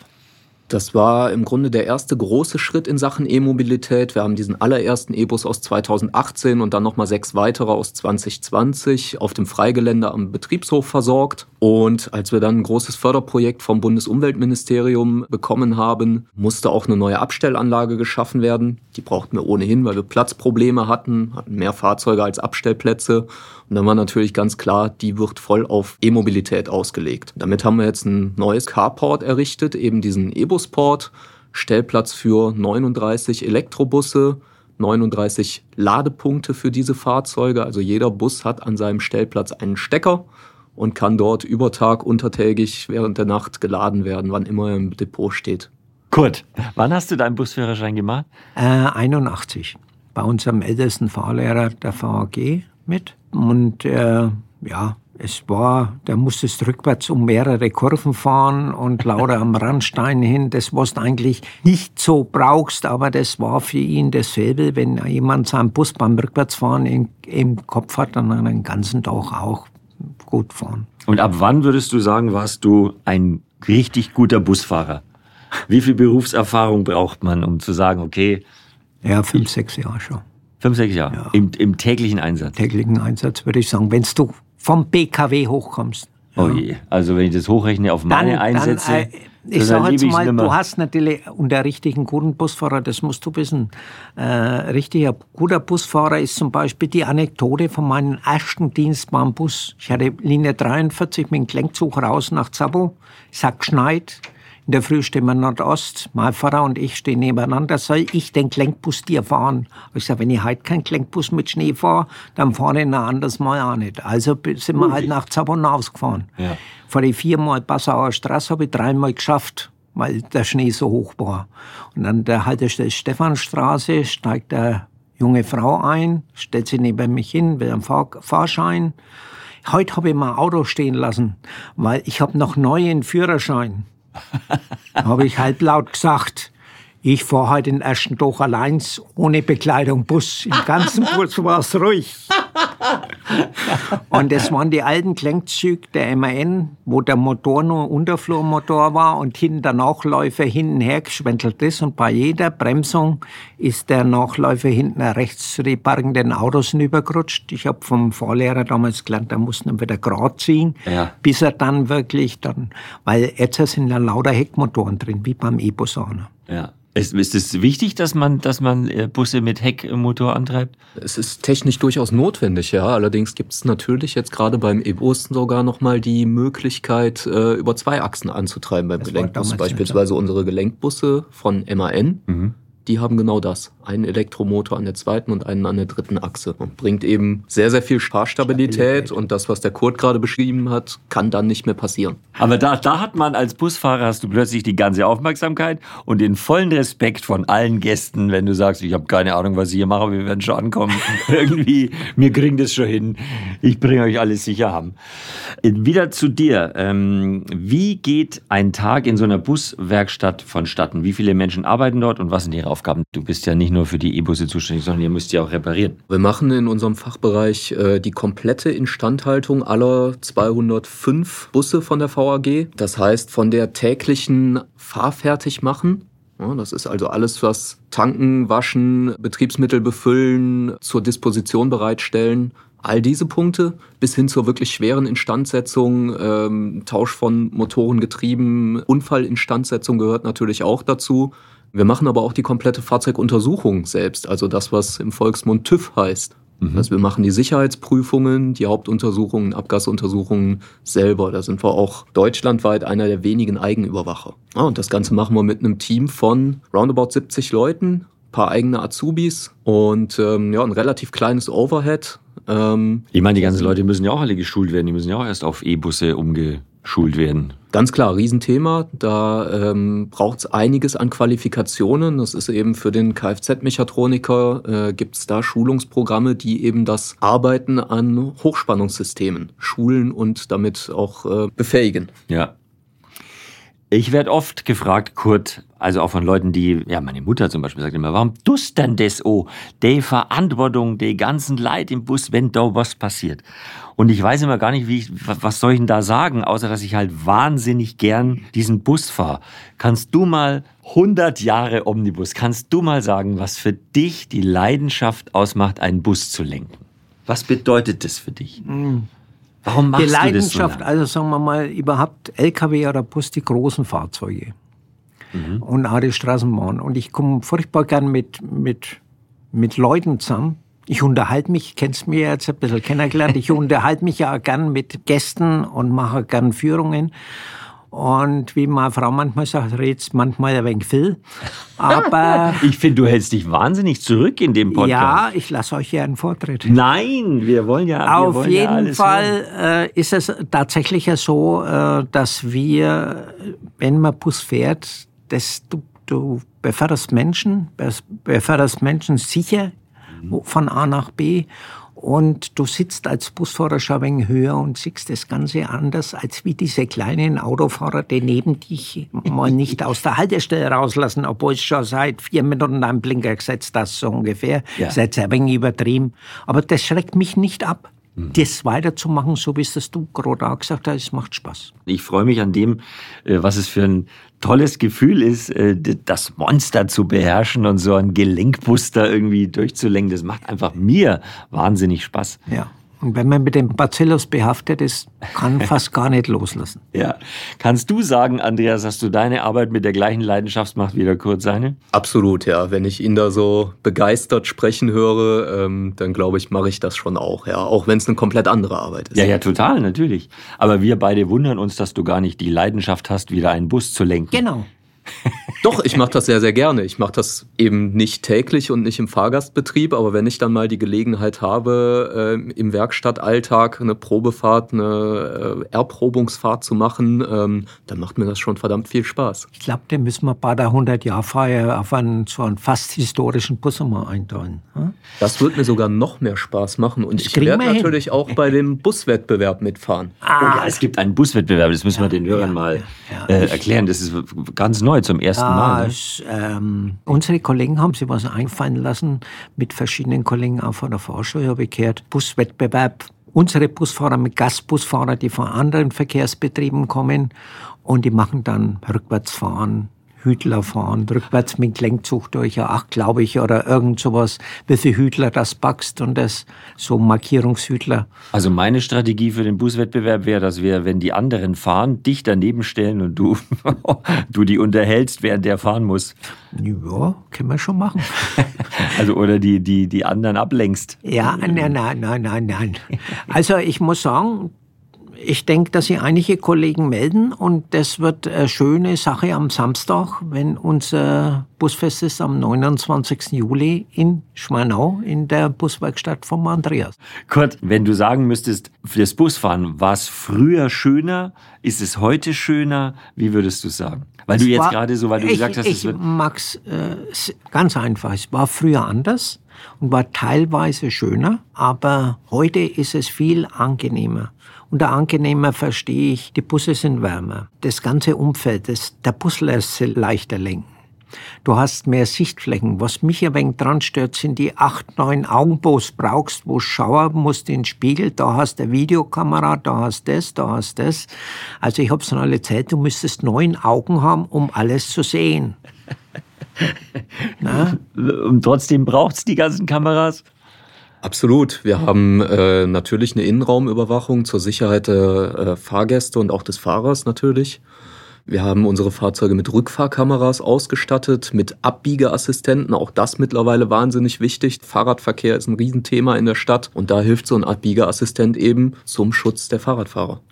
Das war im Grunde der erste große Schritt in Sachen E-Mobilität. Wir haben diesen allerersten E-Bus aus 2018 und dann nochmal sechs weitere aus 2020 auf dem Freigelände am Betriebshof versorgt. Und als wir dann ein großes Förderprojekt vom Bundesumweltministerium bekommen haben, musste auch eine neue Abstellanlage geschaffen werden. Die brauchten wir ohnehin, weil wir Platzprobleme hatten, hatten mehr Fahrzeuge als Abstellplätze. Und dann war natürlich ganz klar, die wird voll auf E-Mobilität ausgelegt. Damit haben wir jetzt ein neues Carport errichtet, eben diesen E-Bus-Port, Stellplatz für 39 Elektrobusse, 39 Ladepunkte für diese Fahrzeuge. Also jeder Bus hat an seinem Stellplatz einen Stecker und kann dort über Tag, untertägig, während der Nacht geladen werden, wann immer er im Depot steht. Kurt, wann hast du deinen Busführerschein gemacht? Äh, 81. Bei unserem ältesten Fahrlehrer der VAG mit. Und äh, ja, es war, der musste rückwärts um mehrere Kurven fahren und lauter am Randstein hin. Das, was du eigentlich nicht so brauchst, aber das war für ihn dasselbe, wenn jemand seinen Bus beim Rückwärtsfahren im, im Kopf hat, dann einen ganzen Tag auch gut fahren. Und ab wann würdest du sagen, warst du ein richtig guter Busfahrer? Wie viel Berufserfahrung braucht man, um zu sagen, okay? Ja, fünf, sechs Jahre schon. Fünf, sechs Jahre. Ja. Im, Im, täglichen Einsatz. Täglichen Einsatz würde ich sagen, wenn du vom BKW hochkommst. Oh je. Also wenn ich das hochrechne auf meine dann, Einsätze. Dann, äh, ich sage jetzt mal, du hast natürlich unter richtigen guten Busfahrer, das musst du wissen. Äh, richtiger guter Busfahrer ist zum Beispiel die Anekdote von meinem ersten Dienst beim Bus. Ich hatte Linie 43 mit dem Klenkzug raus nach Zabo. Es hat geschneit. In der Früh stehen wir Nordost, mein Vater und ich stehen nebeneinander. Soll ich den Klenkbus dir fahren? Ich sage, wenn ich heute keinen Klenkbus mit Schnee fahre, dann fahre ich ein anderes Mal auch nicht. Also sind wir halt nach Zabon ausgefahren. Ja. Vor die viermal Passauer Straße habe ich dreimal geschafft, weil der Schnee so hoch war. Und an der Haltestelle Stephanstraße steigt der junge Frau ein, stellt sie neben mich hin, will einen Fahr Fahrschein. Heute habe ich mein Auto stehen lassen, weil ich habe noch neuen Führerschein habe ich halblaut gesagt, ich fahre heute den ersten Tag allein, ohne Bekleidung, Bus. Im ganzen Bus war es ruhig. und das waren die alten Klenkzüge der MAN, wo der Motor nur Unterflurmotor war und hinten der Nachläufer hinten hergeschwendelt ist. Und bei jeder Bremsung ist der Nachläufer hinten rechts zu den parkenden Autos hinübergerutscht. Ich habe vom Fahrlehrer damals gelernt, da mussten ihn wieder gerade ziehen, ja. bis er dann wirklich dann, weil jetzt sind ja lauter Heckmotoren drin, wie beim E-Bus auch. Ja. Ist, ist es wichtig, dass man, dass man äh, Busse mit Heckmotor antreibt? Es ist technisch durchaus notwendig, ja. Allerdings gibt es natürlich jetzt gerade beim E-Bus sogar nochmal die Möglichkeit, äh, über zwei Achsen anzutreiben beim Gelenkbus. Beispielsweise unsere Gelenkbusse von MAN. Mhm die haben genau das. Einen Elektromotor an der zweiten und einen an der dritten Achse. Und bringt eben sehr, sehr viel Fahrstabilität Stabilität. und das, was der Kurt gerade beschrieben hat, kann dann nicht mehr passieren. Aber da, da hat man als Busfahrer hast du plötzlich die ganze Aufmerksamkeit und den vollen Respekt von allen Gästen, wenn du sagst, ich habe keine Ahnung, was ich hier mache, wir werden schon ankommen. Irgendwie, wir kriegen das schon hin. Ich bringe euch alles sicher haben. Wieder zu dir. Ähm, wie geht ein Tag in so einer Buswerkstatt vonstatten? Wie viele Menschen arbeiten dort und was sind ihre Aufgaben. Du bist ja nicht nur für die E-Busse zuständig, sondern ihr müsst ja auch reparieren. Wir machen in unserem Fachbereich äh, die komplette Instandhaltung aller 205 Busse von der VAG. Das heißt, von der täglichen Fahrfertigmachen ja, das ist also alles, was tanken, waschen, Betriebsmittel befüllen, zur Disposition bereitstellen. All diese Punkte bis hin zur wirklich schweren Instandsetzung, ähm, Tausch von Motorengetrieben, Unfallinstandsetzung gehört natürlich auch dazu. Wir machen aber auch die komplette Fahrzeuguntersuchung selbst, also das, was im Volksmund TÜV heißt. Mhm. Also wir machen die Sicherheitsprüfungen, die Hauptuntersuchungen, Abgasuntersuchungen selber. Da sind wir auch deutschlandweit einer der wenigen Eigenüberwacher. Ja, und das Ganze machen wir mit einem Team von roundabout 70 Leuten, paar eigene Azubis und ähm, ja, ein relativ kleines Overhead. Ähm, ich meine, die ganzen Leute müssen ja auch alle geschult werden, die müssen ja auch erst auf E-Busse umge geschult werden. Ganz klar, Riesenthema. Da ähm, braucht es einiges an Qualifikationen. Das ist eben für den Kfz-Mechatroniker, äh, gibt es da Schulungsprogramme, die eben das Arbeiten an Hochspannungssystemen schulen und damit auch äh, befähigen. Ja, ich werde oft gefragt, Kurt, also auch von Leuten, die, ja, meine Mutter zum Beispiel sagt immer, warum tust denn das oh? Die Verantwortung, die ganzen Leid im Bus, wenn da was passiert. Und ich weiß immer gar nicht, wie ich, was soll ich denn da sagen, außer dass ich halt wahnsinnig gern diesen Bus fahre. Kannst du mal 100 Jahre Omnibus, kannst du mal sagen, was für dich die Leidenschaft ausmacht, einen Bus zu lenken? Was bedeutet das für dich? Mhm. Warum machst die Leidenschaft, du das so also sagen wir mal, überhaupt LKW oder Bus, die großen Fahrzeuge. Mhm. Und auch die Straßenbahn. Und ich komme furchtbar gern mit, mit, mit Leuten zusammen. Ich unterhalte mich, kennst mir jetzt ein bisschen kennengelernt, ich unterhalte mich ja gern mit Gästen und mache gern Führungen. Und wie meine Frau manchmal sagt, redst manchmal ein wenig viel. Aber. ich finde, du hältst dich wahnsinnig zurück in dem Podcast. Ja, ich lasse euch hier einen Vortritt. Nein, wir wollen ja. Auf wollen jeden ja Fall äh, ist es tatsächlich ja so, äh, dass wir, wenn man Bus fährt, dass du, du beförderst Menschen, beförderst Menschen sicher mhm. von A nach B und du sitzt als Busfahrer schon ein wenig höher und siehst das Ganze anders, als wie diese kleinen Autofahrer, die neben dich mal nicht aus der Haltestelle rauslassen, obwohl es schon seit vier Minuten am Blinker gesetzt hast, so ungefähr. Ja. Seid ein wenig übertrieben. Aber das schreckt mich nicht ab das weiterzumachen, so wie es das du gerade auch gesagt hast, es macht Spaß. Ich freue mich an dem, äh, was es für ein tolles Gefühl ist, äh, das Monster zu beherrschen und so ein Gelenkbuster irgendwie durchzulenken. Das macht einfach mir wahnsinnig Spaß. Ja. Und wenn man mit dem Bacillus behaftet ist, kann fast gar nicht loslassen. Ja. Kannst du sagen, Andreas, dass du deine Arbeit mit der gleichen Leidenschaft machst wie der Kurt seine? Absolut, ja. Wenn ich ihn da so begeistert sprechen höre, ähm, dann glaube ich, mache ich das schon auch, ja. Auch wenn es eine komplett andere Arbeit ist. Ja, ja, total, natürlich. Aber wir beide wundern uns, dass du gar nicht die Leidenschaft hast, wieder einen Bus zu lenken. Genau. Doch, ich mache das sehr, sehr gerne. Ich mache das eben nicht täglich und nicht im Fahrgastbetrieb, aber wenn ich dann mal die Gelegenheit habe, äh, im Werkstattalltag eine Probefahrt, eine äh, Erprobungsfahrt zu machen, ähm, dann macht mir das schon verdammt viel Spaß. Ich glaube, den müssen wir bei der 100-Jahr-Feier auf einen, so einen fast historischen Bus mal einteilen. Hm? Das wird mir sogar noch mehr Spaß machen und das ich werde natürlich auch bei dem Buswettbewerb mitfahren. Ah, oh ja, es gibt einen Buswettbewerb, das müssen ja, wir den Hörern ja, mal ja, äh, erklären. Das ist ganz neu zum ersten Mal. Mal. Ne? Es, ähm, unsere Kollegen haben sich was einfallen lassen, mit verschiedenen Kollegen auch von der Vorschau habe ich gehört, Buswettbewerb. Unsere Busfahrer mit Gastbusfahrer, die von anderen Verkehrsbetrieben kommen und die machen dann Rückwärtsfahren, Hütler fahren, rückwärts mit Lenkzug durch Acht, glaube ich, oder irgend sowas, wie viel Hütler das backst und das so Markierungshütler. Also meine Strategie für den Buswettbewerb wäre, dass wir, wenn die anderen fahren, dich daneben stellen und du, du die unterhältst, während der fahren muss. Ja, können wir schon machen. Also oder die, die, die anderen ablenkst. Ja, nein, nein, nein, nein, nein. Also ich muss sagen, ich denke, dass sich einige Kollegen melden und das wird eine schöne Sache am Samstag, wenn unser Busfest ist am 29. Juli in Schwanau in der Buswerkstatt von Andreas. Kurt, wenn du sagen müsstest, fürs Busfahren, war es früher schöner? Ist es heute schöner? Wie würdest du sagen? Weil du Es jetzt war- gerade so, weil du ich, gesagt hast, es ich wird mag's äh, ganz einfach. Es war früher anders und war teilweise schöner, aber heute ist es viel angenehmer. Unter angenehmer verstehe ich, die Busse sind wärmer. Das ganze Umfeld, das, der Bus lässt sich leichter lenken. Du hast mehr Sichtflächen. Was mich ein wenig dran stört, sind die acht, neun Augenbos brauchst, wo du schauen musst in den Spiegel. Da hast du eine Videokamera, da hast das, da hast das. Also ich hab's dann alle Zeit, du müsstest neun Augen haben, um alles zu sehen. Na? und trotzdem braucht's die ganzen Kameras. Absolut. Wir haben äh, natürlich eine Innenraumüberwachung zur Sicherheit der äh, Fahrgäste und auch des Fahrers natürlich. Wir haben unsere Fahrzeuge mit Rückfahrkameras ausgestattet, mit Abbiegeassistenten, auch das mittlerweile wahnsinnig wichtig. Fahrradverkehr ist ein Riesenthema in der Stadt und da hilft so ein Abbiegeassistent eben zum Schutz der Fahrradfahrer.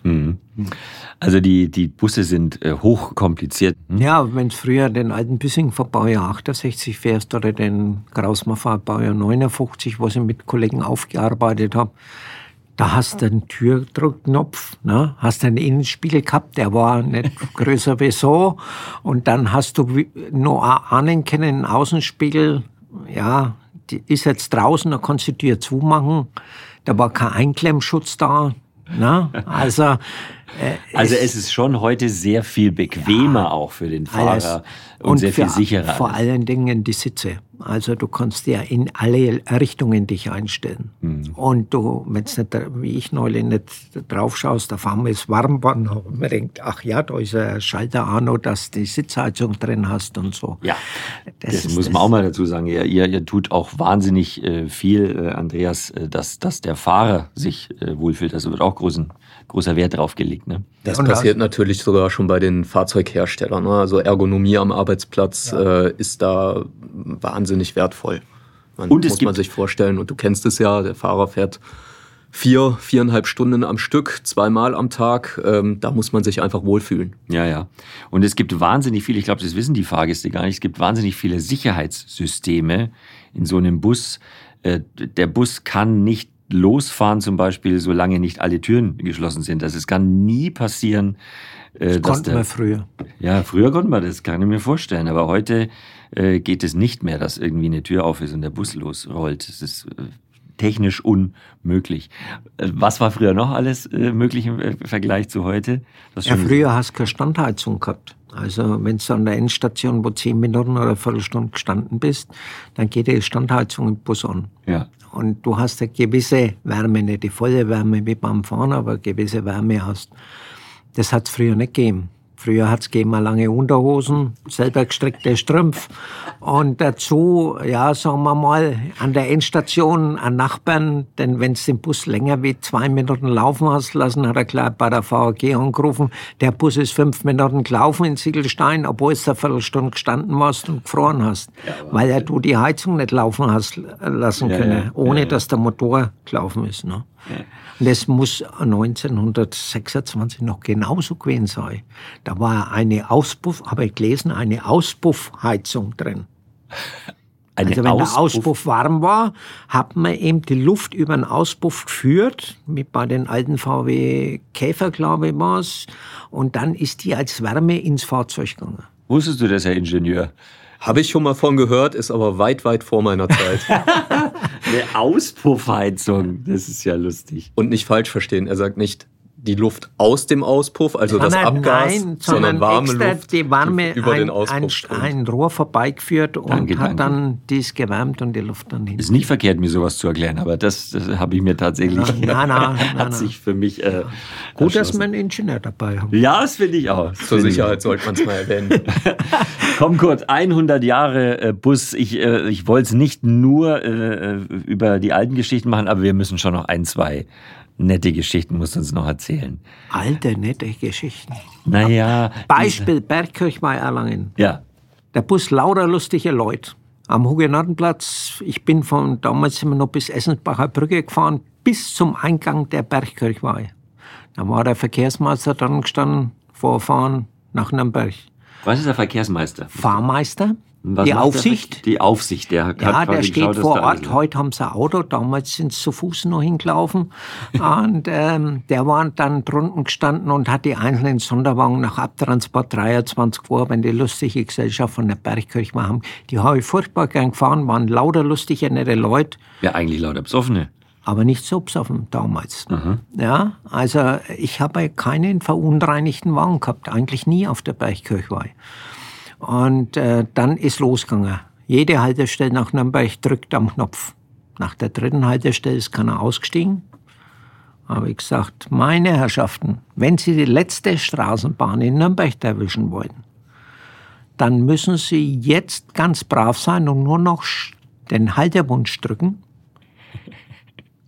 Also die, die Busse sind äh, hochkompliziert. Hm? Ja, wenn du früher den alten Bissing von Baujahr 68 fährst oder den Grausmaffer Baujahr 59, was ich mit Kollegen aufgearbeitet habe, da hast du einen Türdruckknopf, ne? hast einen Innenspiegel gehabt, der war nicht größer wie so. Und dann hast du noch ahnen können, einen Außenspiegel, ja, die ist jetzt draußen, da kannst du die Tür zumachen. Da war kein Einklemmschutz da. Ne? Also, äh, Also es ist schon heute sehr viel bequemer auch für den. Fahrer und, sehr viel sicherer. Vor allen Dingen die Sitze. Also du kannst ja in alle Richtungen dich einstellen. Hm. Und du, wenn es nicht, wie ich neulich nicht drauf schaust, da fahren wir es warm, wir denkt, ach ja, da ist ein Schalter auch noch, dass du die Sitzheizung drin hast und so. Ja, das, ist muss man auch mal dazu sagen. Ihr, ihr, ihr tut auch wahnsinnig äh, viel, äh, Andreas, äh, dass, dass der Fahrer sich äh, wohlfühlt. Also wird auch großen, großer Wert drauf gelegt. Ne? Das Und passiert natürlich sogar schon bei den Fahrzeugherstellern. Ne? Also Ergonomie am Arbeitsplatz äh, ist da wahnsinnig wertvoll. Man, Und es muss man sich vorstellen. Und du kennst es ja, der Fahrer fährt vier, viereinhalb Stunden am Stück, zweimal am Tag. Ähm, da muss man sich einfach wohlfühlen. Ja, ja. Und es gibt wahnsinnig viele, ich glaube, das wissen die Fahrgäste gar nicht, es gibt wahnsinnig viele Sicherheitssysteme in so einem Bus. Äh, Der Bus kann nicht losfahren zum Beispiel, solange nicht alle Türen geschlossen sind. Also es kann nie passieren, äh, dass Konnten der, wir früher. Ja, früher konnte man das, kann ich mir vorstellen. Aber heute äh, geht es nicht mehr, dass irgendwie eine Tür auf ist und der Bus losrollt. Das ist äh, technisch unmöglich. Äh, was war früher noch alles äh, möglich im äh, Vergleich zu heute? Das Ja, früher hast du keine Standheizung gehabt. Also wenn du an der Endstation, wo zehn Minuten oder eine Viertelstunde gestanden bist, dann geht die Standheizung im Bus an. Ja. Und du hast eine gewisse Wärme, nicht die volle Wärme wie beim Fahren, aber eine gewisse Wärme hast. Das hat es früher nicht gegeben. Früher hat es gegeben lange Unterhosen, selber gestrickte Strümpf und dazu, ja, sagen wir mal, an der Endstation an Nachbarn, denn wenn du den Bus länger wie zwei Minuten laufen hast lassen, hat er gleich bei der VAG angerufen, der Bus ist fünf Minuten gelaufen in Siegelstein, obwohl es eine Viertelstunde gestanden warst und gefroren hast, weil ja du die Heizung nicht laufen hast lassen Ja, können, ja, ohne ja, ja. dass der Motor gelaufen ist. Ne? Und das muss 1926 noch genauso gewesen sein. Da war eine Auspuff, habe ich gelesen, eine Auspuffheizung drin. Eine also wenn der Auspuff- Auspuff warm war, hat man eben die Luft über den Auspuff geführt, wie bei den alten VW Käfer, glaube ich, war's. Und dann ist die als Wärme ins Fahrzeug gegangen. Wusstest du das, Herr Ingenieur? Habe ich schon mal von gehört, ist aber weit, weit vor meiner Zeit. Eine Auspuffheizung, das ist ja lustig. Und nicht falsch verstehen, er sagt nicht die Luft aus dem Auspuff, also das nein, Abgas, nein, sondern warme extra Luft die warme über ein, den Auspuff ein, ein Rohr vorbeigeführt und Danke, hat danke. dann dies gewärmt und die Luft dann hin. Ist nicht verkehrt, mir sowas zu erklären, aber das, das habe ich mir tatsächlich. Nein, nein, nein, hat sich für mich. Äh, Gut, dass wir einen Ingenieur dabei haben. Ja, das finde ich auch. Das Zur Sicherheit sollte man es mal erwähnen. Komm kurz, 100 Jahre äh, Bus. Ich, äh, ich wollte es nicht nur äh, über die alten Geschichten machen, aber wir müssen schon noch ein, zwei nette Geschichten, musst du uns noch erzählen. Alte, nette Geschichten. Naja. Beispiel Bergkirch bei Erlangen. Ja. Der Bus lauter lustige Leute. Am Hugenottenplatz, ich bin von damals wir noch bis Essensbacher Brücke gefahren, bis zum Eingang der Bergkirchweih. Da war der Verkehrsmeister dann gestanden, vorfahren nach Nürnberg. Was ist der Verkehrsmeister? Fahrmeister, Was die Aufsicht. Die Aufsicht, der hat Ja, der steht geschaut, vor Ort. Heute haben sie ein Auto, damals sind sie zu Fuß noch hingelaufen. und ähm, der war dann drunten gestanden und hat die einzelnen Sonderwagen nach Abtransport 23 Uhr, wenn die lustige Gesellschaft von der Bergkirche war, haben. Die habe ich furchtbar gern gefahren, waren lauter lustige, nette Leute. Ja, eigentlich lauter Besoffene. Aber nicht so besoffen damals. Ja, also ich habe keinen verunreinigten Wagen gehabt, eigentlich nie auf der Bergkirchweih. Und äh, dann ist losgegangen. Jede Haltestelle nach Nürnberg drückt am Knopf. Nach der dritten Haltestelle ist keiner ausgestiegen. Habe ich gesagt, meine Herrschaften, wenn Sie die letzte Straßenbahn in Nürnberg erwischen wollen, dann müssen Sie jetzt ganz brav sein und nur noch den Haltewunsch drücken.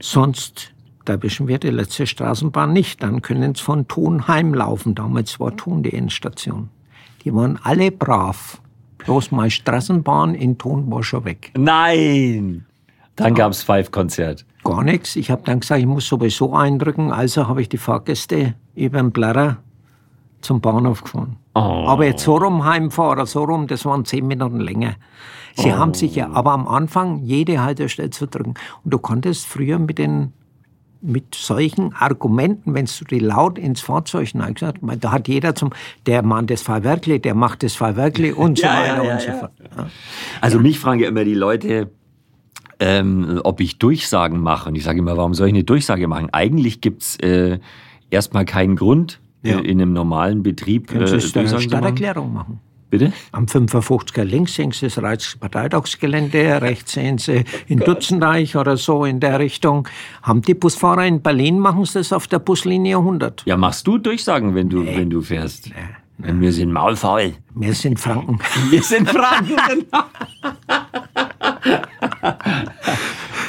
Sonst erwischen wir die letzte Straßenbahn nicht. Dann können Sie von Thun heimlaufen. Damals war Thun die Endstation. Die waren alle brav. Bloß meine Straßenbahn in Thun war schon weg. Nein! Dann gab's Five-Konzert. Gar nichts. Ich habe dann gesagt, ich muss sowieso eindrücken. Also habe ich die Fahrgäste über den Blätter zum Bahnhof gefahren. Oh. Aber jetzt so rum heimfahren, so rum, das waren zehn Minuten länger. Sie haben sich ja, aber am Anfang jede Haltestelle zu drücken. Und du konntest früher mit den mit solchen Argumenten, wenn du die laut ins Fahrzeug gesagt da hat jeder zum, der Mann das Fahrwerkli, der macht das Fahrwerkli und so Ja, ja, weiter ja, und so ja. fort. Ja. Also mich fragen ja immer die Leute, ähm, ob ich Durchsagen mache. Und ich sage immer, warum soll ich eine Durchsage machen? Eigentlich gibt's äh, erstmal keinen Grund, Ja. äh, in einem normalen Betrieb äh, Kannst du eine zu machen. Stadterklärung machen. Bitte? Am 55er links sehen Sie das Reichsparteitagsgelände, rechts sehen Sie in Dutzendeich oder so in der Richtung. Haben die Busfahrer in Berlin, machen sie das auf der Buslinie 100. Ja, machst du Durchsagen, wenn du, wenn du fährst? Wir sind maulfaul. Wir sind Franken. Wir sind Franken.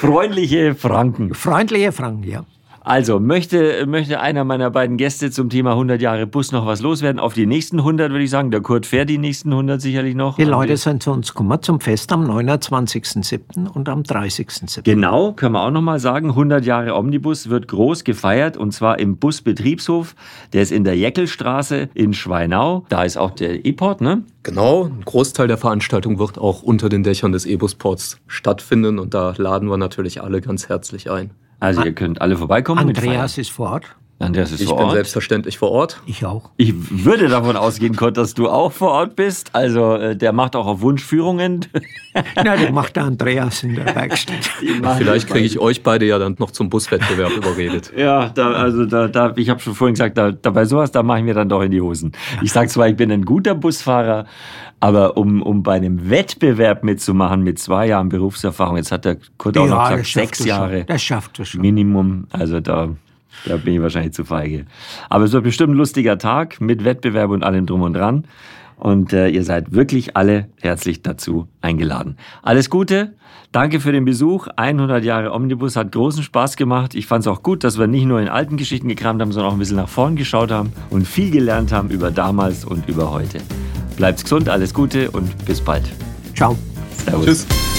Freundliche Franken. Freundliche Franken, ja. Also, möchte, möchte einer meiner beiden Gäste zum Thema 100 Jahre Bus noch was loswerden? Auf die nächsten 100 würde ich sagen. Der Kurt fährt die nächsten 100 sicherlich noch. Die Leute sind zu uns gekommen zum Fest am 29.07. und am 30.07. Genau, können wir auch noch mal sagen. 100 Jahre Omnibus wird groß gefeiert und zwar im Busbetriebshof. Der ist in der Jeckelstraße in Schweinau. Da ist auch der E-Port, ne? Genau, ein Großteil der Veranstaltung wird auch unter den Dächern des E-Bus-Ports stattfinden und da laden wir natürlich alle ganz herzlich ein. Also ihr könnt alle vorbeikommen. Andreas ist vor Ort. Andreas ist Ich vor bin Ort. selbstverständlich vor Ort. Ich auch. Ich würde davon ausgehen, Kurt, dass du auch vor Ort bist. Also äh, der macht auch auf Wunsch Führungen. Na, der macht der Andreas in der Werkstatt. Vielleicht kriege ich euch beide ja dann noch zum Buswettbewerb überredet. Ja, da, also da, da, ich habe schon vorhin gesagt, da, da bei sowas, da mache ich mir dann doch in die Hosen. Ich sage zwar, ich bin ein guter Busfahrer, aber um, um bei einem Wettbewerb mitzumachen mit zwei Jahren Berufserfahrung, jetzt hat der Kurt auch noch gesagt, sechs Jahre Schon. Das schafft er schon. Minimum, also da, da bin ich wahrscheinlich zu feige. Aber es wird bestimmt ein lustiger Tag mit Wettbewerb und allem drum und dran. Und äh, ihr seid wirklich alle herzlich dazu eingeladen. Alles Gute, danke für den Besuch. 100 Jahre Omnibus hat großen Spaß gemacht. Ich fand es auch gut, dass wir nicht nur in alten Geschichten gekramt haben, sondern auch ein bisschen nach vorn geschaut haben und viel gelernt haben über damals und über heute. Bleibt gesund, alles Gute und bis bald. Ciao. Servus. Tschüss.